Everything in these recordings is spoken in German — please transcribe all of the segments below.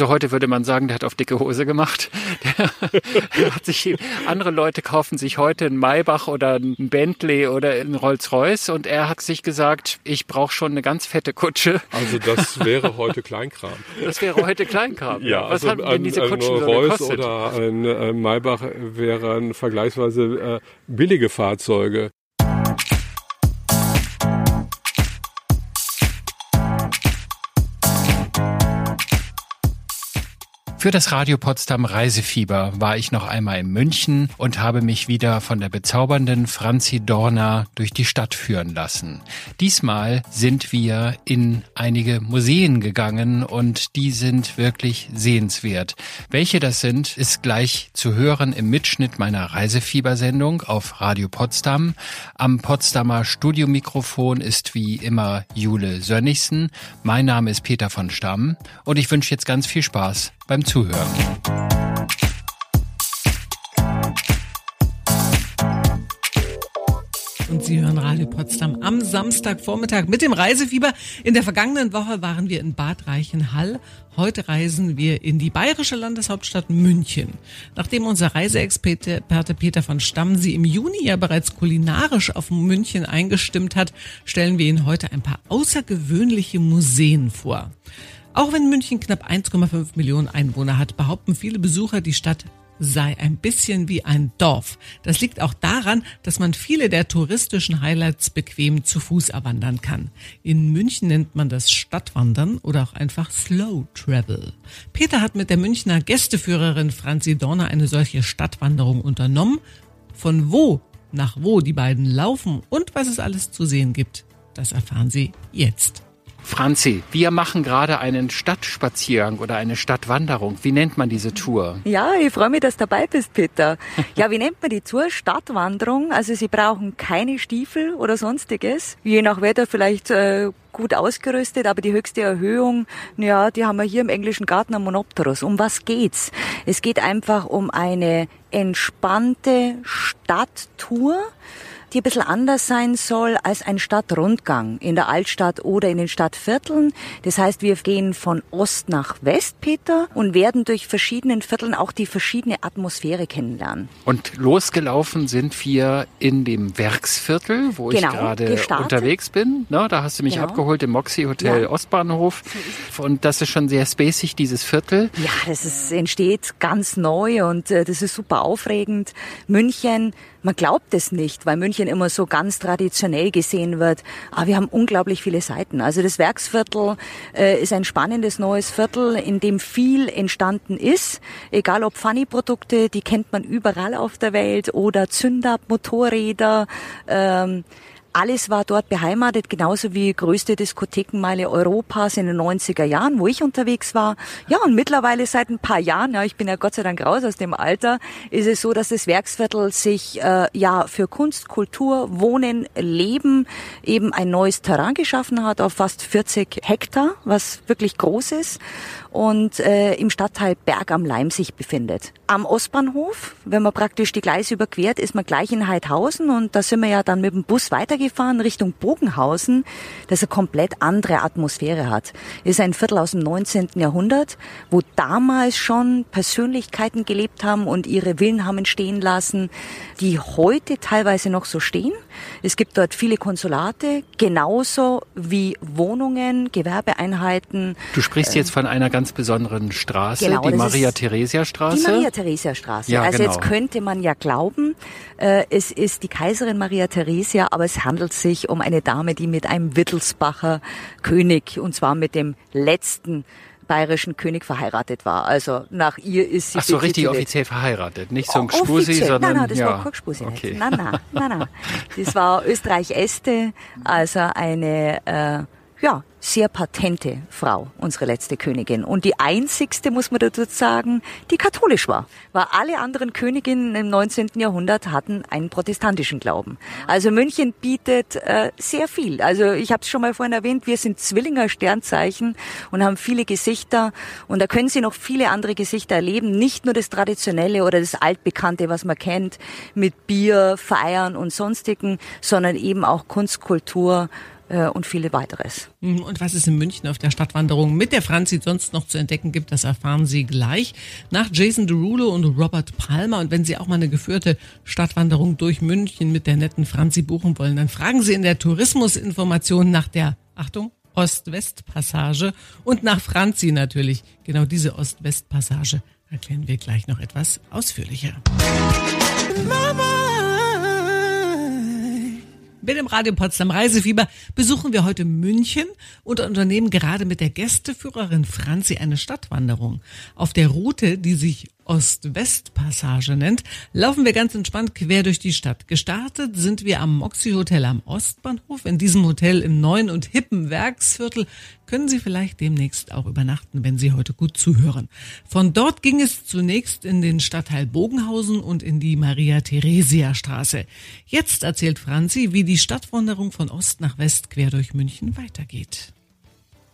Also heute würde man sagen, der hat auf dicke Hose gemacht. Der hat sich, andere Leute kaufen sich heute einen Maybach oder einen Bentley oder einen Rolls-Royce und er hat sich gesagt, ich brauche schon eine ganz fette Kutsche. Also das wäre heute Kleinkram. Das wäre heute Kleinkram. Ja, Was also haben denn ein, diese ein Kutschen so Rolls gekostet? oder ein äh, Maybach wären vergleichsweise äh, billige Fahrzeuge. Für das Radio Potsdam Reisefieber war ich noch einmal in München und habe mich wieder von der bezaubernden Franzi Dorner durch die Stadt führen lassen. Diesmal sind wir in einige Museen gegangen und die sind wirklich sehenswert. Welche das sind, ist gleich zu hören im Mitschnitt meiner Reisefiebersendung auf Radio Potsdam. Am Potsdamer Studiomikrofon ist wie immer Jule Sönnigsen. Mein Name ist Peter von Stamm und ich wünsche jetzt ganz viel Spaß beim Zuhören. Und Sie hören Radio Potsdam am Samstagvormittag mit dem Reisefieber. In der vergangenen Woche waren wir in Bad Reichenhall. Heute reisen wir in die bayerische Landeshauptstadt München. Nachdem unser Reiseexperte Peter von Stamm Sie im Juni ja bereits kulinarisch auf München eingestimmt hat, stellen wir Ihnen heute ein paar außergewöhnliche Museen vor. Auch wenn München knapp 1,5 Millionen Einwohner hat, behaupten viele Besucher, die Stadt sei ein bisschen wie ein Dorf. Das liegt auch daran, dass man viele der touristischen Highlights bequem zu Fuß erwandern kann. In München nennt man das Stadtwandern oder auch einfach Slow Travel. Peter hat mit der Münchner Gästeführerin Franzi Dorner eine solche Stadtwanderung unternommen. Von wo nach wo die beiden laufen und was es alles zu sehen gibt, das erfahren Sie jetzt. Franzi, wir machen gerade einen Stadtspaziergang oder eine Stadtwanderung. Wie nennt man diese Tour? Ja, ich freue mich, dass du dabei bist, Peter. Ja, wie nennt man die Tour? Stadtwanderung. Also Sie brauchen keine Stiefel oder sonstiges. Je nach Wetter vielleicht äh, gut ausgerüstet, aber die höchste Erhöhung, ja, die haben wir hier im englischen Garten am Monopterus. Um was geht's? Es geht einfach um eine entspannte Stadttour die ein bisschen anders sein soll als ein Stadtrundgang in der Altstadt oder in den Stadtvierteln. Das heißt, wir gehen von Ost nach West, Peter, und werden durch verschiedenen Vierteln auch die verschiedene Atmosphäre kennenlernen. Und losgelaufen sind wir in dem Werksviertel, wo Genau, ich gerade unterwegs bin. Na, da hast du mich Genau. abgeholt im Moxie Hotel Ja. Ostbahnhof. Und das ist schon sehr spacig, dieses Viertel. Ja, das ist, entsteht ganz neu und äh, das ist super aufregend. München, man glaubt es nicht, weil München immer so ganz traditionell gesehen wird. Aber wir haben unglaublich viele Seiten. Also das Werksviertel äh, ist ein spannendes neues Viertel, in dem viel entstanden ist. Egal ob Funny-Produkte, die kennt man überall auf der Welt oder Zünder, Motorräder. Ähm, alles war dort beheimatet, genauso wie größte Diskothekenmeile Europas in den 90er Jahren, wo ich unterwegs war. Ja, und mittlerweile seit ein paar Jahren, ja, ich bin ja Gott sei Dank raus aus dem Alter, ist es so, dass das Werksviertel sich äh, ja für Kunst, Kultur, Wohnen, Leben eben ein neues Terrain geschaffen hat auf fast 40 Hektar, was wirklich groß ist und äh, im Stadtteil Berg am Leim sich befindet. Am Ostbahnhof, wenn man praktisch die Gleise überquert, ist man gleich in Heidhausen und da sind wir ja dann mit dem Bus weitergefahren Richtung Bogenhausen, das eine komplett andere Atmosphäre hat. Ist ein Viertel aus dem 19. Jahrhundert, wo damals schon Persönlichkeiten gelebt haben und ihre Villen haben entstehen lassen, die heute teilweise noch so stehen. Es gibt dort viele Konsulate, genauso wie Wohnungen, Gewerbeeinheiten. Du sprichst jetzt von einer ganz besonderen Straße, Genau, die Maria-Theresia-Straße. Die Maria-Theresia-Straße. Ja, also genau. jetzt könnte man ja glauben, äh, es ist die Kaiserin Maria Theresia, aber es handelt sich um eine Dame, die mit einem Wittelsbacher König, und zwar mit dem letzten bayerischen König verheiratet war. Also nach ihr ist sie Ach so, richtig offiziell verheiratet. Nicht so ein Gspusi, sondern Nein, nein, das ja. war kein Gspusi. Okay. Nein, nein, nein, nein. Das war Österreich-Este, also eine äh, ja, sehr patente Frau, unsere letzte Königin. Und die einzigste, muss man dazu sagen, die katholisch war. Weil alle anderen Königinnen im 19. Jahrhundert hatten einen protestantischen Glauben. Also München bietet äh, sehr viel. Also ich habe es schon mal vorhin erwähnt, wir sind Zwillinger Sternzeichen und haben viele Gesichter. Und da können Sie noch viele andere Gesichter erleben. Nicht nur das Traditionelle oder das Altbekannte, was man kennt, mit Bier, Feiern und sonstigen, sondern eben auch Kunst, Kultur, und viele weiteres. Hm, und was es in München auf der Stadtwanderung mit der Franzi sonst noch zu entdecken gibt, das erfahren Sie gleich nach Jason Derulo und Robert Palmer. Und wenn Sie auch mal eine geführte Stadtwanderung durch München mit der netten Franzi buchen wollen, dann fragen Sie in der Tourismusinformation nach der, Achtung, Ost-West-Passage und nach Franzi natürlich. Genau diese Ost-West-Passage erklären wir gleich noch etwas ausführlicher. Mama. Mit dem Radio Potsdam Reisefieber besuchen wir heute München und unternehmen gerade mit der Gästeführerin Franzi eine Stadtwanderung. Auf der Route, die sich Ost-West-Passage nennt, laufen wir ganz entspannt quer durch die Stadt. Gestartet sind wir am Moxie Hotel am Ostbahnhof. In diesem Hotel im neuen und hippen Werksviertel können Sie vielleicht demnächst auch übernachten, wenn Sie heute gut zuhören. Von dort ging es zunächst in den Stadtteil Bogenhausen und in die Maria-Theresia-Straße. Jetzt erzählt Franzi, wie die Stadtwanderung von Ost nach West quer durch München weitergeht.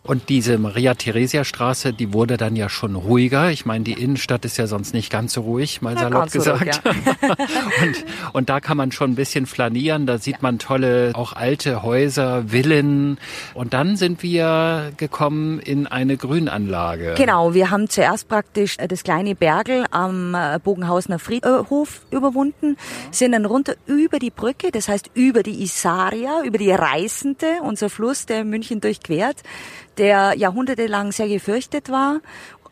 Und diese Maria-Theresia-Straße, die wurde dann ja schon ruhiger. Ich meine, die Innenstadt ist ja sonst nicht ganz so ruhig, mal salopp gesagt. Ruhig, ja. und, und da kann man schon ein bisschen flanieren. Da sieht man tolle, auch alte Häuser, Villen. Und dann sind wir gekommen in eine Grünanlage. Genau, wir haben zuerst praktisch äh, das kleine Bergel am äh, Bogenhausener Friedhof überwunden, sind dann runter über die Brücke, das heißt über die Isaria, über die Reißende, unser Fluss, der München durchquert der jahrhundertelang sehr gefürchtet war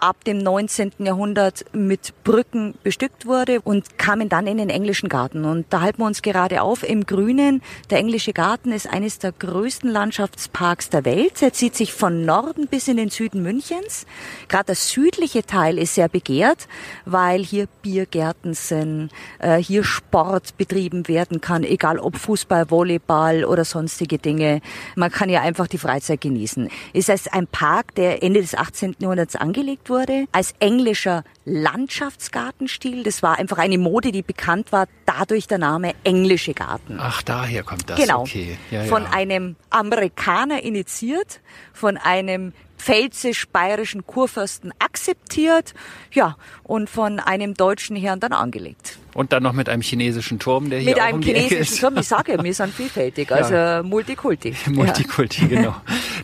ab dem 19. Jahrhundert mit Brücken bestückt wurde und kamen dann in den englischen Garten. Und da halten wir uns gerade auf im Grünen. Der englische Garten ist eines der größten Landschaftsparks der Welt. Er zieht sich von Norden bis in den Süden Münchens. Gerade der südliche Teil ist sehr begehrt, weil hier Biergärten sind, äh, hier Sport betrieben werden kann, egal ob Fußball, Volleyball oder sonstige Dinge. Man kann ja einfach die Freizeit genießen. Es ist ein Park, der Ende des 18. Jahrhunderts angelegt wurde, als englischer Landschaftsgartenstil. Das war einfach eine Mode, die bekannt war, dadurch der Name englische Garten. Ach, daher kommt das. Genau. Okay. Ja, von ja. einem Amerikaner initiiert, von einem pfälzisch-bayerischen Kurfürsten akzeptiert, ja, und von einem deutschen Herrn dann angelegt. Und dann noch mit einem chinesischen Turm, der hier mit auch einem um chinesischen Turm. Ich sage wir sind vielfältig, also ja. Multikulti. Multikulti, ja. genau.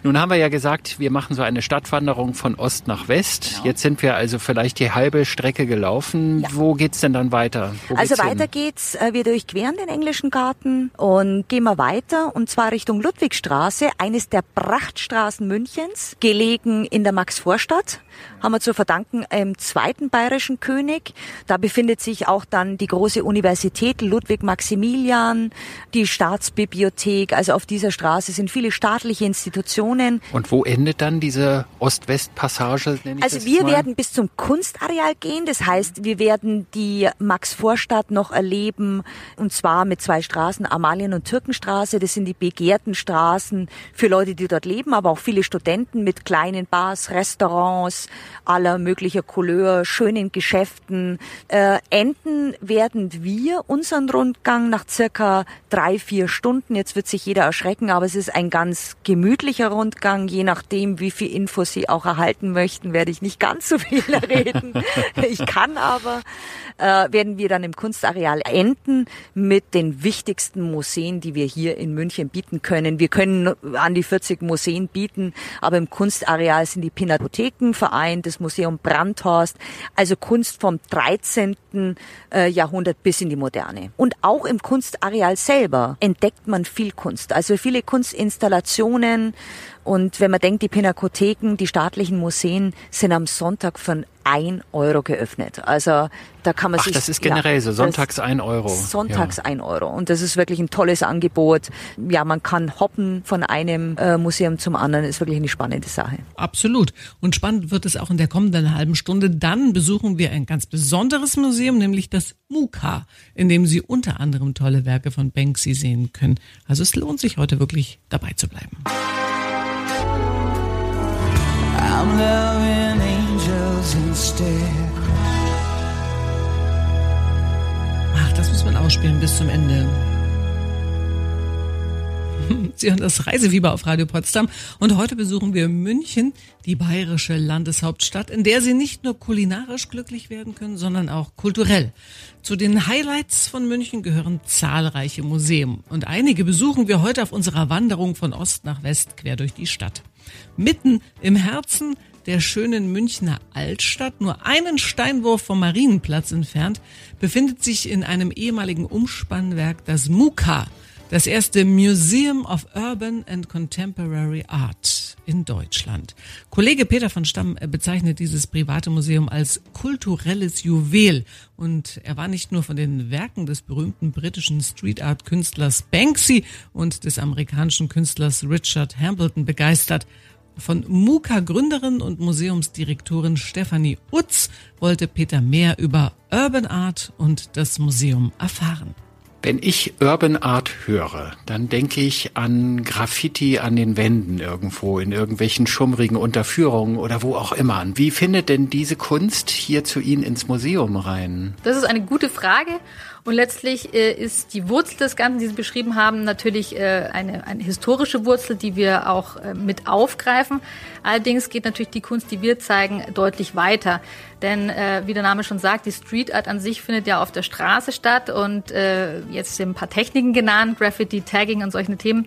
Nun haben wir ja gesagt, wir machen so eine Stadtwanderung von Ost nach West. Genau. Jetzt sind wir also vielleicht die halbe Strecke gelaufen. Ja. Wo geht's denn dann weiter? Wo also weiter hin? geht's. Äh, wir durchqueren den englischen Garten und gehen wir weiter und zwar Richtung Ludwigstraße, eines der Prachtstraßen Münchens, gelegen in der Maxvorstadt haben wir zu verdanken einem zweiten bayerischen König. Da befindet sich auch dann die große Universität Ludwig Maximilian, die Staatsbibliothek. Also auf dieser Straße sind viele staatliche Institutionen. Und wo endet dann diese Ost-West-Passage? Also wir werden bis zum Kunstareal gehen. Das heißt, wir werden die Max-Vorstadt noch erleben. Und zwar mit zwei Straßen, Amalien- und Türkenstraße. Das sind die begehrten Straßen für Leute, die dort leben, aber auch viele Studenten mit kleinen Bars, Restaurants, aller möglicher Couleur, schönen Geschäften. Äh, enden werden wir unseren Rundgang nach circa drei, vier Stunden. Jetzt wird sich jeder erschrecken, aber es ist ein ganz gemütlicher Rundgang. Je nachdem, wie viel Infos Sie auch erhalten möchten, werde ich nicht ganz so viel reden. ich kann aber, äh, werden wir dann im Kunstareal enden mit den wichtigsten Museen, die wir hier in München bieten können. Wir können an die 40 Museen bieten, aber im Kunstareal sind die Pinakotheken vereint, das Museum Brandhorst, also Kunst vom 13. Äh, Jahrhundert bis in die Moderne. Und auch im Kunstareal selber entdeckt man viel Kunst, also viele Kunstinstallationen. Und wenn man denkt, die Pinakotheken, die staatlichen Museen sind am Sonntag von ein Euro geöffnet. Also da kann man Ach, sich. das ist generell ja, so, sonntags ein Euro. Sonntags ja. ein Euro. Und das ist wirklich ein tolles Angebot. Ja, man kann hoppen von einem äh, Museum zum anderen, ist wirklich eine spannende Sache. Absolut. Und spannend wird es auch in der kommenden halben Stunde. Dann besuchen wir ein ganz besonderes Museum, nämlich das MUKA, in dem Sie unter anderem tolle Werke von Banksy sehen können. Also es lohnt sich heute wirklich dabei zu bleiben. I'm loving angels instead. Ach, das muss man ausspielen bis zum Ende. Sie hören das Reisefieber auf Radio Potsdam und heute besuchen wir München, die bayerische Landeshauptstadt, in der Sie nicht nur kulinarisch glücklich werden können, sondern auch kulturell. Zu den Highlights von München gehören zahlreiche Museen und einige besuchen wir heute auf unserer Wanderung von Ost nach West quer durch die Stadt. Mitten im Herzen der schönen Münchner Altstadt, nur einen Steinwurf vom Marienplatz entfernt, befindet sich in einem ehemaligen Umspannwerk das MUKA, das erste Museum of Urban and Contemporary Art in Deutschland. Kollege Peter von Stamm bezeichnet dieses private Museum als kulturelles Juwel und er war nicht nur von den Werken des berühmten britischen Street Art Künstlers Banksy und des amerikanischen Künstlers Richard Hambleton begeistert, von MUKA Gründerin und Museumsdirektorin Stefanie Utz wollte Peter mehr über Urban Art und das Museum erfahren. Wenn ich Urban Art höre, dann denke ich an Graffiti an den Wänden irgendwo, in irgendwelchen schummrigen Unterführungen oder wo auch immer. Wie findet denn diese Kunst hier zu Ihnen ins Museum rein? Das ist eine gute Frage. Und letztlich äh, ist die Wurzel des Ganzen, die Sie beschrieben haben, natürlich äh, eine, eine historische Wurzel, die wir auch äh, mit aufgreifen. Allerdings geht natürlich die Kunst, die wir zeigen, deutlich weiter. Denn äh, wie der Name schon sagt, die Street Art an sich findet ja auf der Straße statt und äh, jetzt sind ein paar Techniken genannt, Graffiti, Tagging und solche Themen,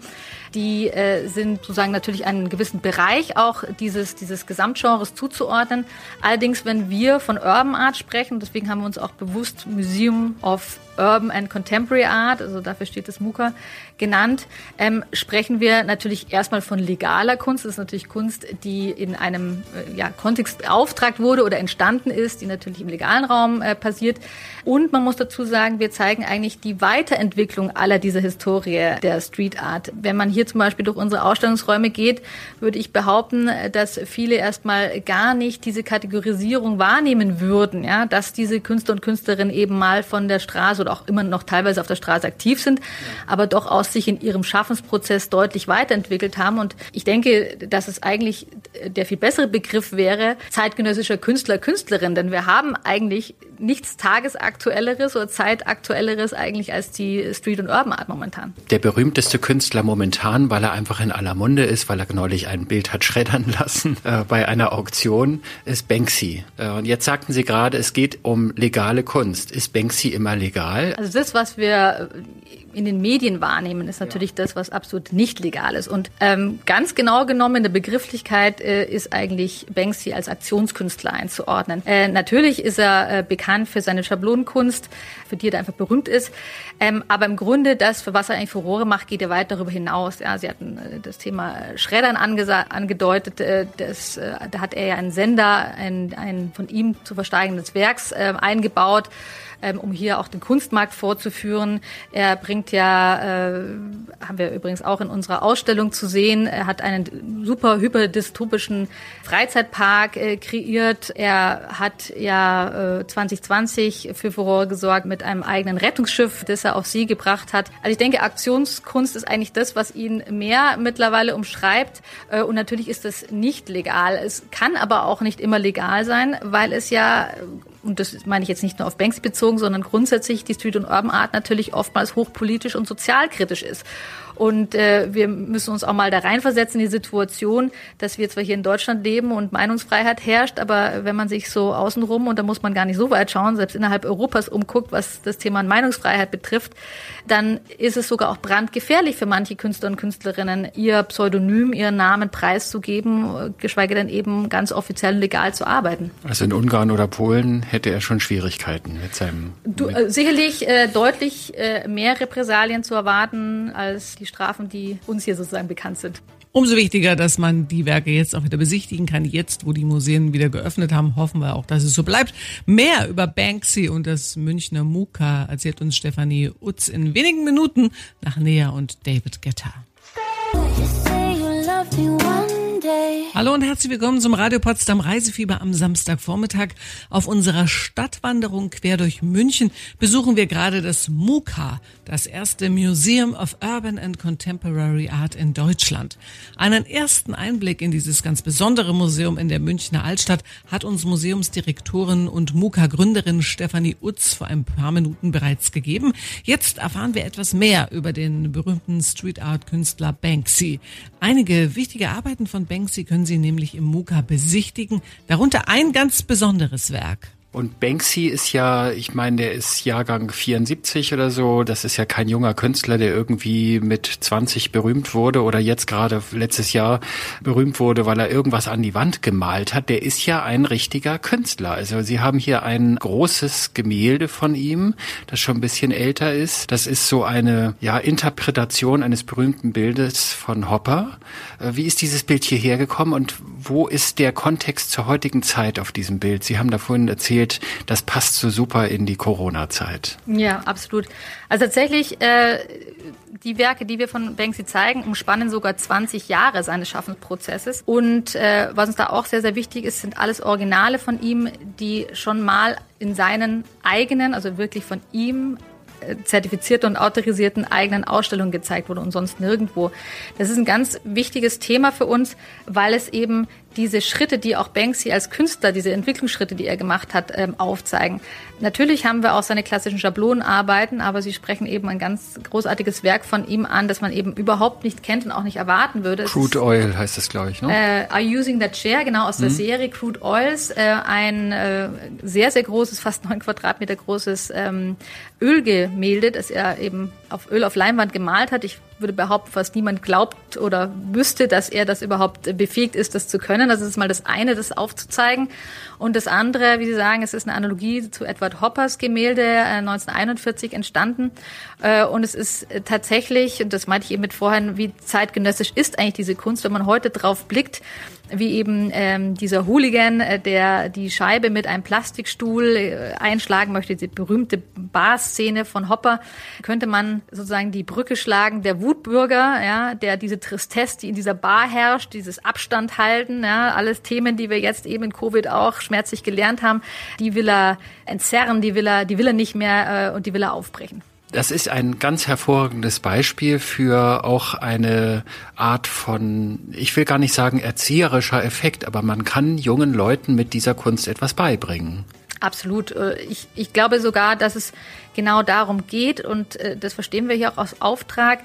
die äh, sind sozusagen natürlich einen gewissen Bereich auch dieses, dieses Gesamtgenres zuzuordnen. Allerdings, wenn wir von Urban Art sprechen, deswegen haben wir uns auch bewusst Museum of Urban and Contemporary Art, also dafür steht das MUKA, genannt, ähm, sprechen wir natürlich erstmal von legaler Kunst. Das ist natürlich Kunst, die in einem äh, ja, Kontext beauftragt wurde oder entstanden ist, die natürlich im legalen Raum äh, passiert. Und man muss dazu sagen, wir zeigen eigentlich die Weiterentwicklung aller dieser Historie der Street Art. Wenn man hier zum Beispiel durch unsere Ausstellungsräume geht, würde ich behaupten, dass viele erstmal gar nicht diese Kategorisierung wahrnehmen würden, ja, dass diese Künstler und Künstlerinnen eben mal von der Straße oder auch immer noch teilweise auf der Straße aktiv sind, aber doch aus sich in ihrem Schaffensprozess deutlich weiterentwickelt haben. Und ich denke, dass es eigentlich der viel bessere Begriff wäre, zeitgenössischer Künstler, Künstlerin, denn wir haben eigentlich nichts Tagesaktuelleres oder Zeitaktuelleres eigentlich als die Street- und Urban Art momentan. Der berühmteste Künstler momentan, weil er einfach in aller Munde ist, weil er neulich ein Bild hat schreddern lassen äh, bei einer Auktion, ist Banksy. Äh, und jetzt sagten Sie gerade, es geht um legale Kunst. Ist Banksy immer legal? Also das, was wir in den Medien wahrnehmen, ist natürlich ja. das, was absolut nicht legal ist. Und ähm, ganz genau genommen in der Begrifflichkeit äh, ist eigentlich Banksy als Aktionskünstler einzuordnen. Äh, natürlich ist er äh, bekannt für seine Schablonenkunst, für die er einfach berühmt ist. Ähm, aber im Grunde das, für was er eigentlich Furore macht, geht er weit darüber hinaus. Ja, Sie hatten äh, das Thema Schreddern angedeutet. Äh, das, äh, da hat er ja einen Sender, ein, ein von ihm zu versteigendes Werks äh, eingebaut ähm, um hier auch den Kunstmarkt vorzuführen. Er bringt ja, äh, haben wir übrigens auch in unserer Ausstellung zu sehen, er hat einen super hyperdystopischen Freizeitpark äh, kreiert. Er hat ja äh, 2020 für Furore gesorgt mit einem eigenen Rettungsschiff, das er auf See gebracht hat. Also ich denke, Aktionskunst ist eigentlich das, was ihn mehr mittlerweile umschreibt. Äh, und natürlich ist das nicht legal. Es kann aber auch nicht immer legal sein, weil es ja und das meine ich jetzt nicht nur auf Banks bezogen, sondern grundsätzlich die Street- und Urban Art natürlich oftmals hochpolitisch und sozialkritisch ist. Und äh, wir müssen uns auch mal da reinversetzen in die Situation, dass wir zwar hier in Deutschland leben und Meinungsfreiheit herrscht, aber wenn man sich so außenrum, und da muss man gar nicht so weit schauen, selbst innerhalb Europas umguckt, was das Thema Meinungsfreiheit betrifft, dann ist es sogar auch brandgefährlich für manche Künstler und Künstlerinnen, ihr Pseudonym, ihren Namen preiszugeben, geschweige denn eben ganz offiziell und legal zu arbeiten. Also in Ungarn oder Polen hätte er schon Schwierigkeiten mit seinem. Du, äh, sicherlich äh, deutlich äh, mehr Repressalien zu erwarten als die Strafen, die uns hier sozusagen bekannt sind. Umso wichtiger, dass man die Werke jetzt auch wieder besichtigen kann. Jetzt, wo die Museen wieder geöffnet haben, hoffen wir auch, dass es so bleibt. Mehr über Banksy und das Münchner Muka erzählt uns Stefanie Utz in wenigen Minuten nach Nea und David Guetta. Monday. Hallo und herzlich willkommen zum Radio Potsdam Reisefieber am Samstagvormittag. Auf unserer Stadtwanderung quer durch München besuchen wir gerade das MUCA, das erste Museum of Urban and Contemporary Art in Deutschland. Einen ersten Einblick in dieses ganz besondere Museum in der Münchner Altstadt hat uns Museumsdirektorin und MUCA-Gründerin Stefanie Utz vor ein paar Minuten bereits gegeben. Jetzt erfahren wir etwas mehr über den berühmten Street Art Künstler Banksy. Einige wichtige Arbeiten von Banksy können Sie nämlich im MUCA besichtigen, darunter ein ganz besonderes Werk. Und Banksy ist ja, ich meine, der ist Jahrgang 74 oder so. Das ist ja kein junger Künstler, der irgendwie mit 20 berühmt wurde oder jetzt gerade letztes Jahr berühmt wurde, weil er irgendwas an die Wand gemalt hat. Der ist ja ein richtiger Künstler. Also Sie haben hier ein großes Gemälde von ihm, das schon ein bisschen älter ist. Das ist so eine, ja, Interpretation eines berühmten Bildes von Hopper. Äh, wie ist dieses Bild hierher gekommen und wo ist der Kontext zur heutigen Zeit auf diesem Bild? Sie haben da vorhin erzählt, erzählt, das passt so super in die Corona-Zeit. Ja, absolut. Also tatsächlich, äh, die Werke, die wir von Banksy zeigen, umspannen sogar 20 Jahre seines Schaffensprozesses. Und äh, was uns da auch sehr, sehr wichtig ist, sind alles Originale von ihm, die schon mal in seinen eigenen, also wirklich von ihm äh, zertifizierten und autorisierten eigenen Ausstellungen gezeigt wurde und sonst nirgendwo. Das ist ein ganz wichtiges Thema für uns, weil es eben diese Schritte, die auch Banksy als Künstler, diese Entwicklungsschritte, die er gemacht hat, ähm, aufzeigen. Natürlich haben wir auch seine klassischen Schablonenarbeiten, aber sie sprechen eben ein ganz großartiges Werk von ihm an, das man eben überhaupt nicht kennt und auch nicht erwarten würde. Crude ist, Oil heißt das, glaube ich, ne? Äh, Are Using That Chair, genau, aus der mhm. Serie Crude Oils. Äh, ein äh, sehr, sehr großes, fast neun Quadratmeter großes ähm, Ölgemälde, das er eben auf Öl auf Leinwand gemalt hat. Ich würde behaupten, fast niemand glaubt oder wüsste, dass er das überhaupt befähigt ist, das zu können. Das ist mal das eine, das aufzuzeigen. Und das andere, wie Sie sagen, es ist eine Analogie zu Edward Hoppers Gemälde 1941 äh, entstanden. Äh, und es ist tatsächlich, und das meinte ich eben mit vorhin, wie zeitgenössisch ist eigentlich diese Kunst, wenn man heute drauf blickt, wie eben ähm, dieser Hooligan, äh, der die Scheibe mit einem Plastikstuhl äh, einschlagen möchte, die berühmte Bar-Szene von Hopper, könnte man sozusagen die Brücke schlagen, der Wutbürger, ja, der diese Tristesse, die in dieser Bar herrscht, dieses Abstand halten, ja, alles Themen, die wir jetzt eben in Covid auch schmerzlich gelernt haben, die will er entzerren, die will er, die will er nicht mehr äh, und die will er aufbrechen. Das ist ein ganz hervorragendes Beispiel für auch eine Art von, ich will gar nicht sagen erzieherischer Effekt, aber man kann jungen Leuten mit dieser Kunst etwas beibringen. Absolut. Äh, ich, ich glaube sogar, dass es genau darum geht und äh, das verstehen wir hier auch aus Auftrag,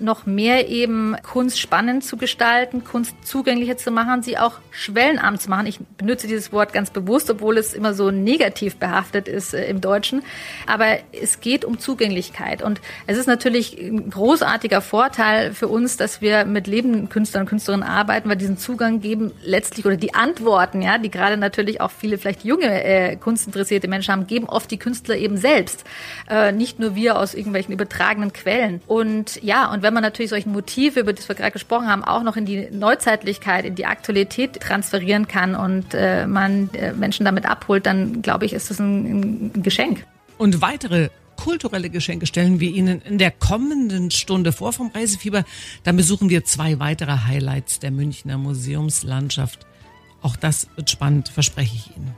noch mehr eben Kunst spannend zu gestalten, Kunst zugänglicher zu machen, sie auch schwellenarm zu machen. Ich benutze dieses Wort ganz bewusst, obwohl es immer so negativ behaftet ist äh, im Deutschen. Aber es geht um Zugänglichkeit und es ist natürlich ein großartiger Vorteil für uns, dass wir mit lebenden Künstlern und Künstlerinnen arbeiten, weil diesen Zugang geben letztlich oder die Antworten, ja, die gerade natürlich auch viele vielleicht junge äh, kunstinteressierte Menschen haben, geben oft die Künstler eben selbst äh, nicht nur wir aus irgendwelchen übertragenen Quellen. Und ja, und wenn man natürlich solche Motive, über die wir gerade gesprochen haben, auch noch in die Neuzeitlichkeit, in die Aktualität transferieren kann und äh, man äh, Menschen damit abholt, dann glaube ich, ist das ein, ein Geschenk. Und weitere kulturelle Geschenke stellen wir Ihnen in der kommenden Stunde vor vom Reisefieber. Dann besuchen wir zwei weitere Highlights der Münchner Museumslandschaft. Auch das wird spannend, verspreche ich Ihnen.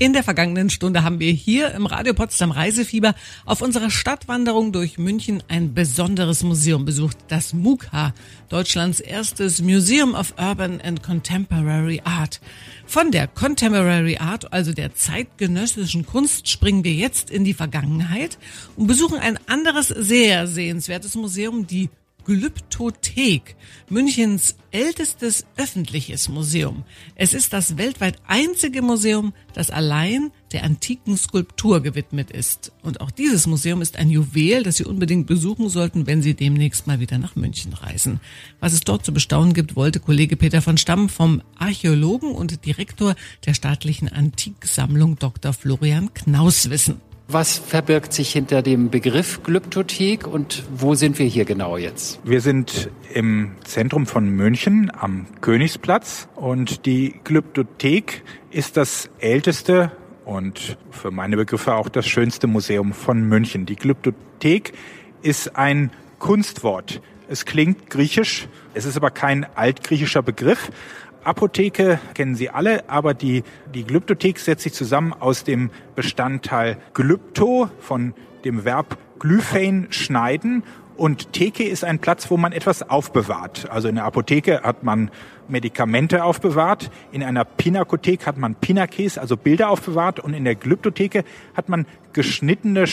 In der vergangenen Stunde haben wir hier im Radio Potsdam Reisefieber auf unserer Stadtwanderung durch München ein besonderes Museum besucht, das MUCA, Deutschlands erstes Museum of Urban and Contemporary Art. Von der Contemporary Art, also der zeitgenössischen Kunst, springen wir jetzt in die Vergangenheit und besuchen ein anderes sehr sehenswertes Museum, die Glyptothek, Münchens ältestes öffentliches Museum. Es ist das weltweit einzige Museum, das allein der antiken Skulptur gewidmet ist. Und auch dieses Museum ist ein Juwel, das Sie unbedingt besuchen sollten, wenn Sie demnächst mal wieder nach München reisen. Was es dort zu bestaunen gibt, wollte Kollege Peter von Stamm vom Archäologen und Direktor der staatlichen Antiksammlung Dr. Florian Knaus wissen. Was verbirgt sich hinter dem Begriff Glyptothek und wo sind wir hier genau jetzt? Wir sind im Zentrum von München am Königsplatz und die Glyptothek ist das älteste und für meine Begriffe auch das schönste Museum von München. Die Glyptothek ist ein Kunstwort. Es klingt griechisch, es ist aber kein altgriechischer Begriff. Apotheke kennen Sie alle, aber die, die Glyptothek setzt sich zusammen aus dem Bestandteil Glypto von dem Verb Glyphein schneiden und Theke ist ein Platz, wo man etwas aufbewahrt. Also in der Apotheke hat man Medikamente aufbewahrt, in einer Pinakothek hat man Pinakes, also Bilder aufbewahrt und in der Glyptotheke hat man geschnittene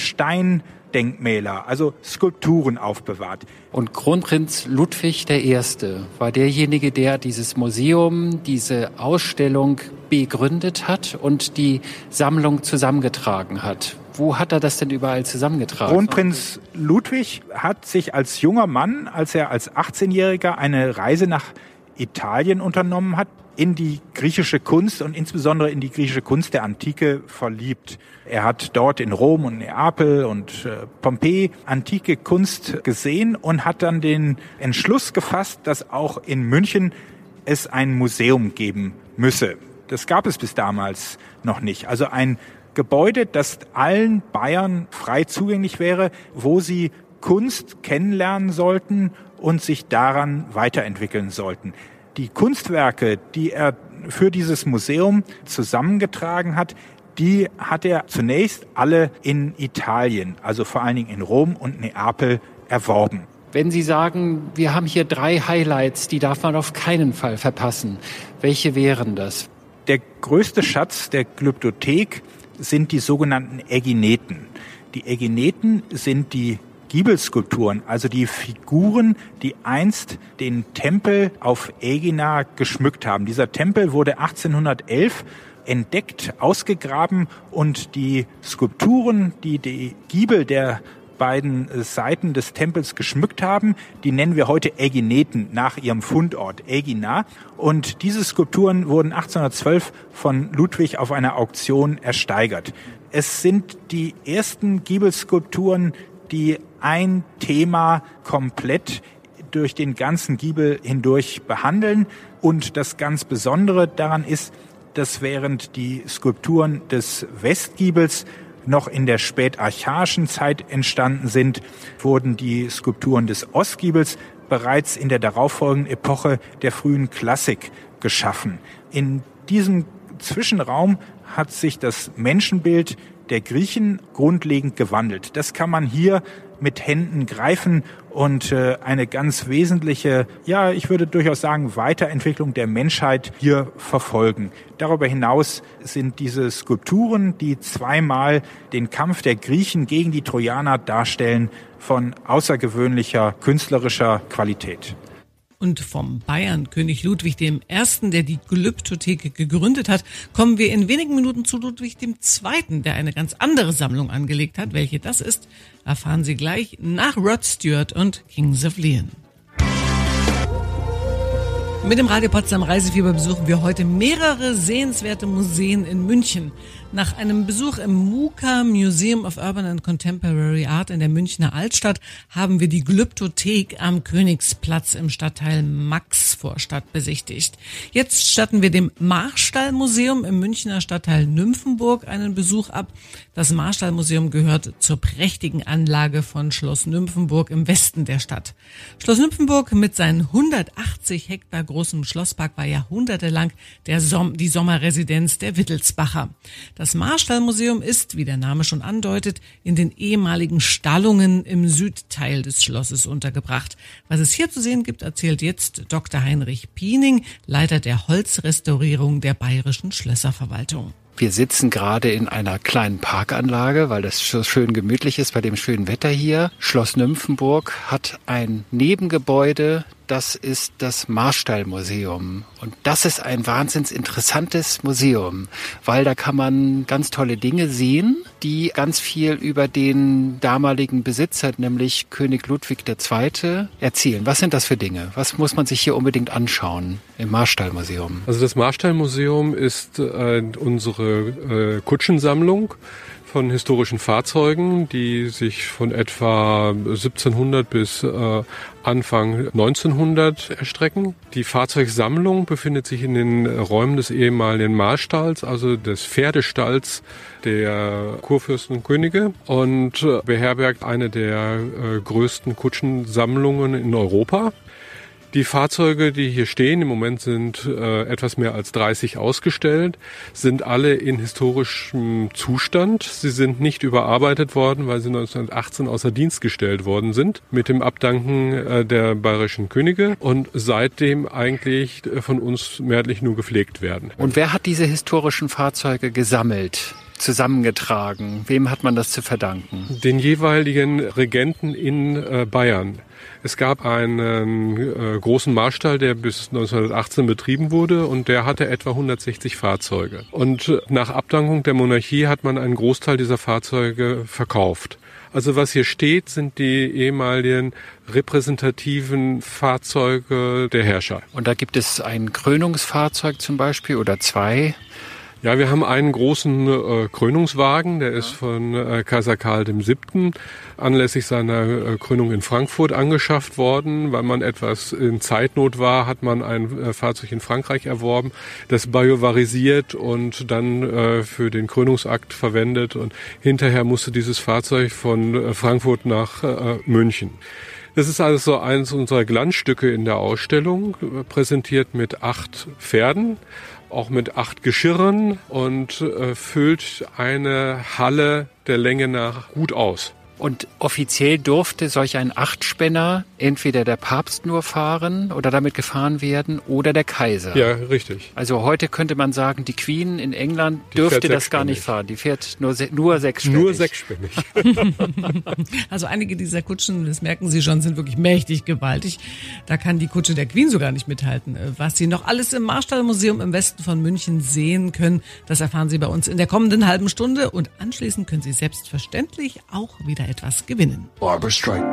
Steindenkmäler, also Skulpturen aufbewahrt. Und Kronprinz Ludwig I. war derjenige, der dieses Museum, diese Ausstellung begründet hat und die Sammlung zusammengetragen hat. Wo hat er das denn überall zusammengetragen? Kronprinz Ludwig hat sich als junger Mann, als er als 18-Jähriger eine Reise nach Italien unternommen hat, in die griechische Kunst und insbesondere in die griechische Kunst der Antike verliebt. Er hat dort in Rom und Neapel und äh, Pompeji antike Kunst gesehen und hat dann den Entschluss gefasst, dass auch in München es ein Museum geben müsse. Das gab es bis damals noch nicht. Also ein Gebäude, das allen Bayern frei zugänglich wäre, wo sie Kunst kennenlernen sollten und sich daran weiterentwickeln sollten. Die Kunstwerke, die er für dieses Museum zusammengetragen hat, die hat er zunächst alle in Italien, also vor allen Dingen in Rom und Neapel, erworben. Wenn Sie sagen, wir haben hier drei Highlights, die darf man auf keinen Fall verpassen, welche wären das? Der größte Schatz der Glyptothek sind die sogenannten Ägineten. Die Ägineten sind die Giebelskulpturen, also die Figuren, die einst den Tempel auf Ägina geschmückt haben. Dieser Tempel wurde 1811 entdeckt, ausgegraben und die Skulpturen, die die Giebel der beiden Seiten des Tempels geschmückt haben. Die nennen wir heute Ägineten nach ihrem Fundort Ägina. Und diese Skulpturen wurden 1812 von Ludwig auf einer Auktion ersteigert. Es sind die ersten Giebelskulpturen, die ein Thema komplett durch den ganzen Giebel hindurch behandeln. Und das ganz Besondere daran ist, dass während die Skulpturen des Westgiebels noch in der spätarchaischen Zeit entstanden sind, wurden die Skulpturen des Ostgiebels bereits in der darauffolgenden Epoche der frühen Klassik geschaffen. In diesem Zwischenraum hat sich das Menschenbild der Griechen grundlegend gewandelt. Das kann man hier mit Händen greifen und äh, eine ganz wesentliche, ja, ich würde durchaus sagen, Weiterentwicklung der Menschheit hier verfolgen. Darüber hinaus sind diese Skulpturen, die zweimal den Kampf der Griechen gegen die Trojaner darstellen, von außergewöhnlicher künstlerischer Qualität und vom Bayern König Ludwig I., der die Glyptothek gegründet hat, kommen wir in wenigen Minuten zu Ludwig II., der eine ganz andere Sammlung angelegt hat. Welche das ist, erfahren Sie gleich nach Rod Stewart und Kings of Leon. Mit dem Radio Potsdam Reisefieber besuchen wir heute mehrere sehenswerte Museen in München. Nach einem Besuch im MUCA Museum of Urban and Contemporary Art in der Münchner Altstadt haben wir die Glyptothek am Königsplatz im Stadtteil Maxvorstadt besichtigt. Jetzt statten wir dem Marstallmuseum im Münchner Stadtteil Nymphenburg einen Besuch ab. Das Marstallmuseum gehört zur prächtigen Anlage von Schloss Nymphenburg im Westen der Stadt. Schloss Nymphenburg mit seinen 180 Hektar großem Schlosspark war jahrhundertelang der Som die Sommerresidenz der Wittelsbacher. Das Marstallmuseum ist, wie der Name schon andeutet, in den ehemaligen Stallungen im Südteil des Schlosses untergebracht. Was es hier zu sehen gibt, erzählt jetzt Dr. Heinrich Piening, Leiter der Holzrestaurierung der Bayerischen Schlösserverwaltung. Wir sitzen gerade in einer kleinen Parkanlage, weil das so schön gemütlich ist bei dem schönen Wetter hier. Schloss Nymphenburg hat ein Nebengebäude, das ist das Marstallmuseum. Und das ist ein wahnsinns interessantes Museum, weil da kann man ganz tolle Dinge sehen, die ganz viel über den damaligen Besitzer, nämlich König Ludwig II., erzählen. Was sind das für Dinge? Was muss man sich hier unbedingt anschauen im Marstallmuseum? Also das Marstallmuseum ist äh, unsere äh, Kutschensammlung von historischen Fahrzeugen, die sich von etwa 1700 bis äh, Anfang 1900 erstrecken. Die Fahrzeugsammlung befindet sich in den Räumen des ehemaligen Marstalls, also des Pferdestalls der Kurfürstenkönige und äh, beherbergt eine der äh, größten Kutschensammlungen in Europa. Die Fahrzeuge, die hier stehen, im Moment sind äh, etwas mehr als 30 ausgestellt, sind alle in historischem Zustand. Sie sind nicht überarbeitet worden, weil sie 1918 außer Dienst gestellt worden sind mit dem Abdanken äh, der bayerischen Könige und seitdem eigentlich äh, von uns mehrheitlich nur gepflegt werden. Und wer hat diese historischen Fahrzeuge gesammelt? zusammengetragen? Wem hat man das zu verdanken? Den jeweiligen Regenten in äh, Bayern. Es gab einen äh, großen Marstall, der bis 1918 betrieben wurde und der hatte etwa 160 Fahrzeuge. Und äh, nach Abdankung der Monarchie hat man einen Großteil dieser Fahrzeuge verkauft. Also was hier steht, sind die ehemaligen repräsentativen Fahrzeuge der Herrscher. Und da gibt es ein Krönungsfahrzeug zum Beispiel oder zwei? Ja, wir haben einen großen äh, Krönungswagen, der ist von äh, Kaiser Karl VII. anlässlich seiner äh, Krönung in Frankfurt angeschafft worden. Weil man etwas in Zeitnot war, hat man ein äh, Fahrzeug in Frankreich erworben, das biovarisiert und dann äh, für den Krönungsakt verwendet. Und hinterher musste dieses Fahrzeug von äh, Frankfurt nach München. Das ist also eines unserer Glanzstücke in der Ausstellung, präsentiert mit acht Pferden auch mit acht Geschirren und äh, füllt eine Halle der Länge nach gut aus. Und offiziell durfte solch ein Achtspänner entweder der Papst nur fahren oder damit gefahren werden oder der Kaiser. Ja, richtig. Also heute könnte man sagen, die Queen in England die dürfte das gar nicht fahren. Die fährt nur, nur sechsspännig. Nur sechsspännig. also einige dieser Kutschen, das merken Sie schon, sind wirklich mächtig gewaltig. Da kann die Kutsche der Queen sogar nicht mithalten. Was Sie noch alles im Marstallmuseum im Westen von München sehen können, das erfahren Sie bei uns in der kommenden halben Stunde und anschließend können Sie selbstverständlich auch wieder etwas gewinnen. Barbara Strike.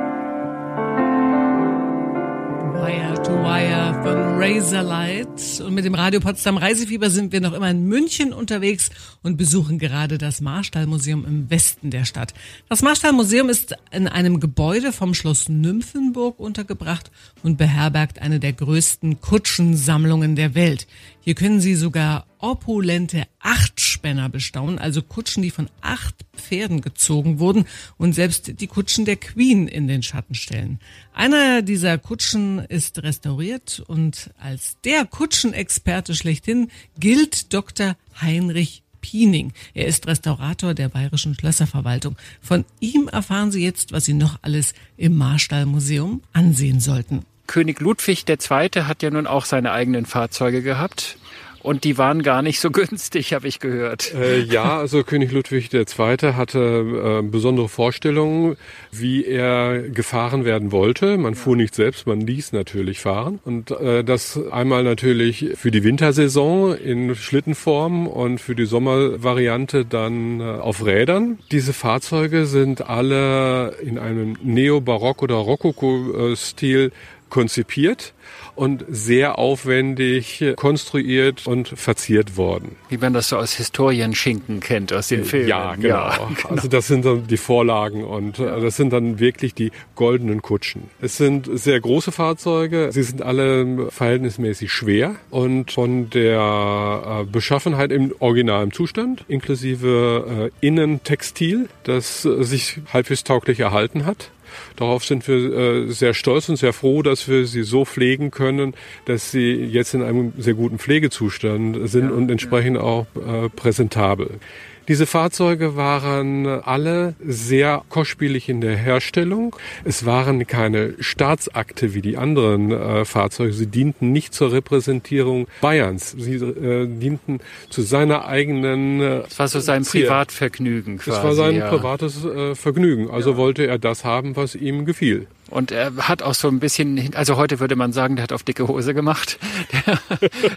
Wire to Wire von Razorlight. Und mit dem Radio Potsdam Reisefieber sind wir noch immer in München unterwegs und besuchen gerade das Marstallmuseum im Westen der Stadt. Das Marstallmuseum ist in einem Gebäude vom Schloss Nymphenburg untergebracht und beherbergt eine der größten Kutschensammlungen der Welt. Hier können Sie sogar opulente Achtspänner bestaunen, also Kutschen, die von acht Pferden gezogen wurden und selbst die Kutschen der Queen in den Schatten stellen. Einer dieser Kutschen ist restauriert und als der Kutschenexperte schlechthin gilt Dr. Heinrich Piening. Er ist Restaurator der Bayerischen Schlösserverwaltung. Von ihm erfahren Sie jetzt, was Sie noch alles im Marstallmuseum ansehen sollten. König Ludwig II. hat ja nun auch seine eigenen Fahrzeuge gehabt. Und die waren gar nicht so günstig, habe ich gehört. Äh, ja, also König Ludwig II. hatte äh, besondere Vorstellungen, wie er gefahren werden wollte. Man fuhr nicht selbst, man ließ natürlich fahren. Und äh, das einmal natürlich für die Wintersaison in Schlittenform und für die Sommervariante dann äh, auf Rädern. Diese Fahrzeuge sind alle in einem Neobarock- oder Rokoko-Stil konzipiert und sehr aufwendig konstruiert und verziert worden. Wie man das so aus Historienschinken kennt, aus den Filmen. Ja, genau. Ja, genau. Also das sind dann die Vorlagen und ja. Äh, das sind dann wirklich die goldenen Kutschen. Es sind sehr große Fahrzeuge, sie sind alle verhältnismäßig schwer und von der äh, Beschaffenheit im originalen Zustand, inklusive äh, Innentextil, das sich halbwegs tauglich erhalten hat. Darauf sind wir äh, sehr stolz und sehr froh, dass wir sie so pflegen können, dass sie jetzt in einem sehr guten Pflegezustand sind ja, und entsprechend ja. auch äh, präsentabel. Diese Fahrzeuge waren alle sehr kostspielig in der Herstellung. Es waren keine Staatsakte wie die anderen äh, Fahrzeuge. Sie dienten nicht zur Repräsentierung Bayerns. Sie äh, dienten zu seiner eigenen. Äh, das war so sein Ziel. Privatvergnügen quasi. Das war sein ja. privates äh, Vergnügen. Also ja. wollte er das haben, was ihm gefiel. Und er hat auch so ein bisschen, also heute würde man sagen, der hat auf dicke Hose gemacht.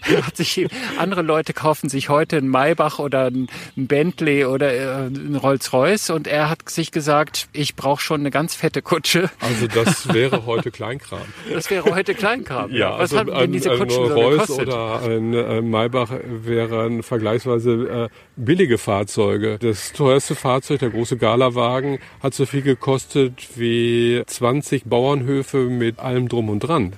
Der hat sich, andere Leute kaufen sich heute einen Maybach oder einen Bentley oder äh, einen Rolls-Royce und er hat sich gesagt, ich brauche schon eine ganz fette Kutsche. Also das wäre heute Kleinkram. Das wäre heute Kleinkram. Ja, Was also haben denn diese Kutschen ein so Rolls gekostet? oder ein Maybach wären vergleichsweise äh, billige Fahrzeuge. Das teuerste Fahrzeug, der große Galawagen, hat so viel gekostet wie 20 Bauernhöfe mit allem drum und dran.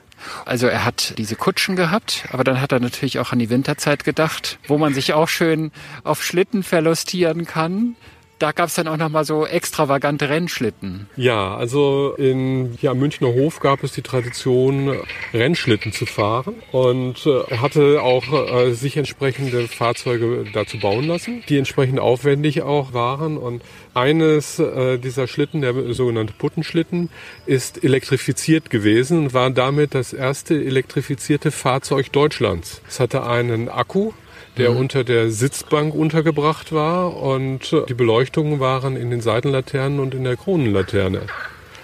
Also er hat diese Kutschen gehabt, aber dann hat er natürlich auch an die Winterzeit gedacht, wo man sich auch schön auf Schlitten verlustieren kann da gab es dann auch nochmal so extravagante Rennschlitten. Ja, also in ja, Münchner Hof gab es die Tradition, Rennschlitten zu fahren. Und äh, hatte auch äh, sich entsprechende Fahrzeuge dazu bauen lassen, die entsprechend aufwendig auch waren. Und eines äh, dieser Schlitten, der sogenannte Puttenschlitten, ist elektrifiziert gewesen und war damit das erste elektrifizierte Fahrzeug Deutschlands. Es hatte einen Akku, der mhm. unter der Sitzbank untergebracht war und die Beleuchtungen waren in den Seitenlaternen und in der Kronenlaterne.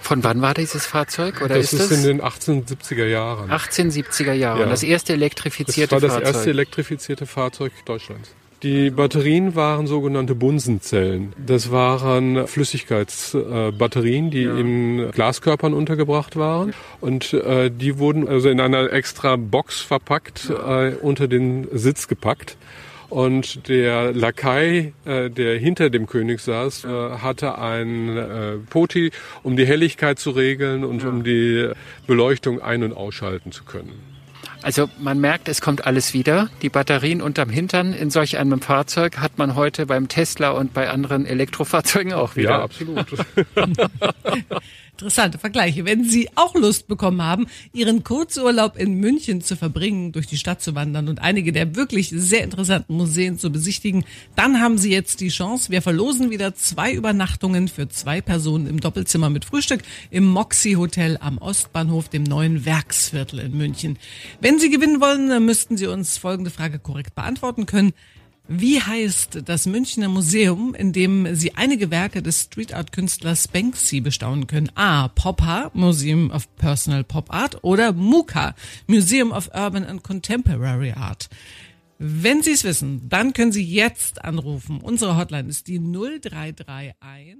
Von wann war dieses Fahrzeug? Oder das ist, ist das? in den 1870er Jahren. 1870er Jahre. Ja. Das erste elektrifizierte Fahrzeug. Das war das erste elektrifizierte Fahrzeug Deutschlands. Die Batterien waren sogenannte Bunsenzellen. Das waren Flüssigkeitsbatterien, die ja. in Glaskörpern untergebracht waren. Und äh, die wurden also in einer extra Box verpackt, äh, unter den Sitz gepackt. Und der Lakai, äh, der hinter dem König saß, äh, hatte ein äh, Poti, um die Helligkeit zu regeln und ja. um die Beleuchtung ein- und ausschalten zu können. Also man merkt, es kommt alles wieder. Die Batterien unterm Hintern in solch einem Fahrzeug hat man heute beim Tesla und bei anderen Elektrofahrzeugen auch wieder. Ja, absolut. Interessante Vergleiche. Wenn Sie auch Lust bekommen haben, Ihren Kurzurlaub in München zu verbringen, durch die Stadt zu wandern und einige der wirklich sehr interessanten Museen zu besichtigen, dann haben Sie jetzt die Chance. Wir verlosen wieder zwei Übernachtungen für zwei Personen im Doppelzimmer mit Frühstück im Moxie Hotel am Ostbahnhof, dem neuen Werksviertel in München. Wenn Sie gewinnen wollen, müssten Sie uns folgende Frage korrekt beantworten können. Wie heißt das Münchner Museum, in dem Sie einige Werke des Street Art Künstlers Banksy bestaunen können? A. Poppa, Museum of Personal Pop Art oder MUCA, Museum of Urban and Contemporary Art. Wenn Sie es wissen, dann können Sie jetzt anrufen. Unsere Hotline ist die 0331